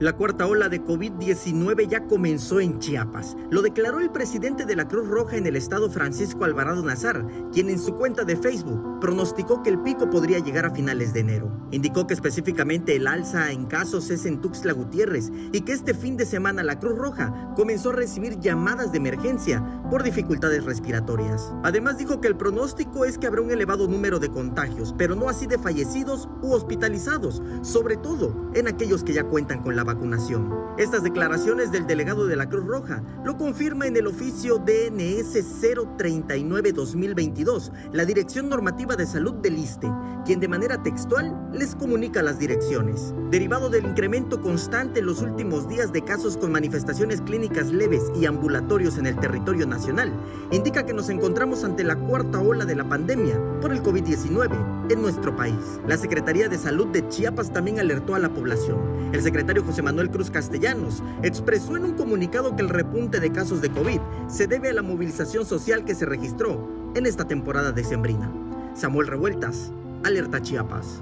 La cuarta ola de COVID-19 ya comenzó en Chiapas. Lo declaró el presidente de la Cruz Roja en el estado Francisco Alvarado Nazar, quien en su cuenta de Facebook pronosticó que el pico podría llegar a finales de enero. Indicó que específicamente el alza en casos es en Tuxtla Gutiérrez y que este fin de semana la Cruz Roja comenzó a recibir llamadas de emergencia por dificultades respiratorias. Además dijo que el pronóstico es que habrá un elevado número de contagios, pero no así de fallecidos u hospitalizados, sobre todo en aquellos que ya cuentan con la vacunación. Estas declaraciones del delegado de la Cruz Roja lo confirma en el oficio DNS 039-2022, la Dirección Normativa de Salud del ISTE, quien de manera textual les comunica las direcciones. Derivado del incremento constante en los últimos días de casos con manifestaciones clínicas leves y ambulatorios en el territorio nacional, indica que nos encontramos ante la cuarta ola de la pandemia por el COVID-19 en nuestro país. La Secretaría de Salud de Chiapas también alertó a la población. El secretario José Manuel Cruz Castellanos expresó en un comunicado que el repunte de casos de COVID se debe a la movilización social que se registró en esta temporada decembrina. Samuel Revueltas, Alerta Chiapas.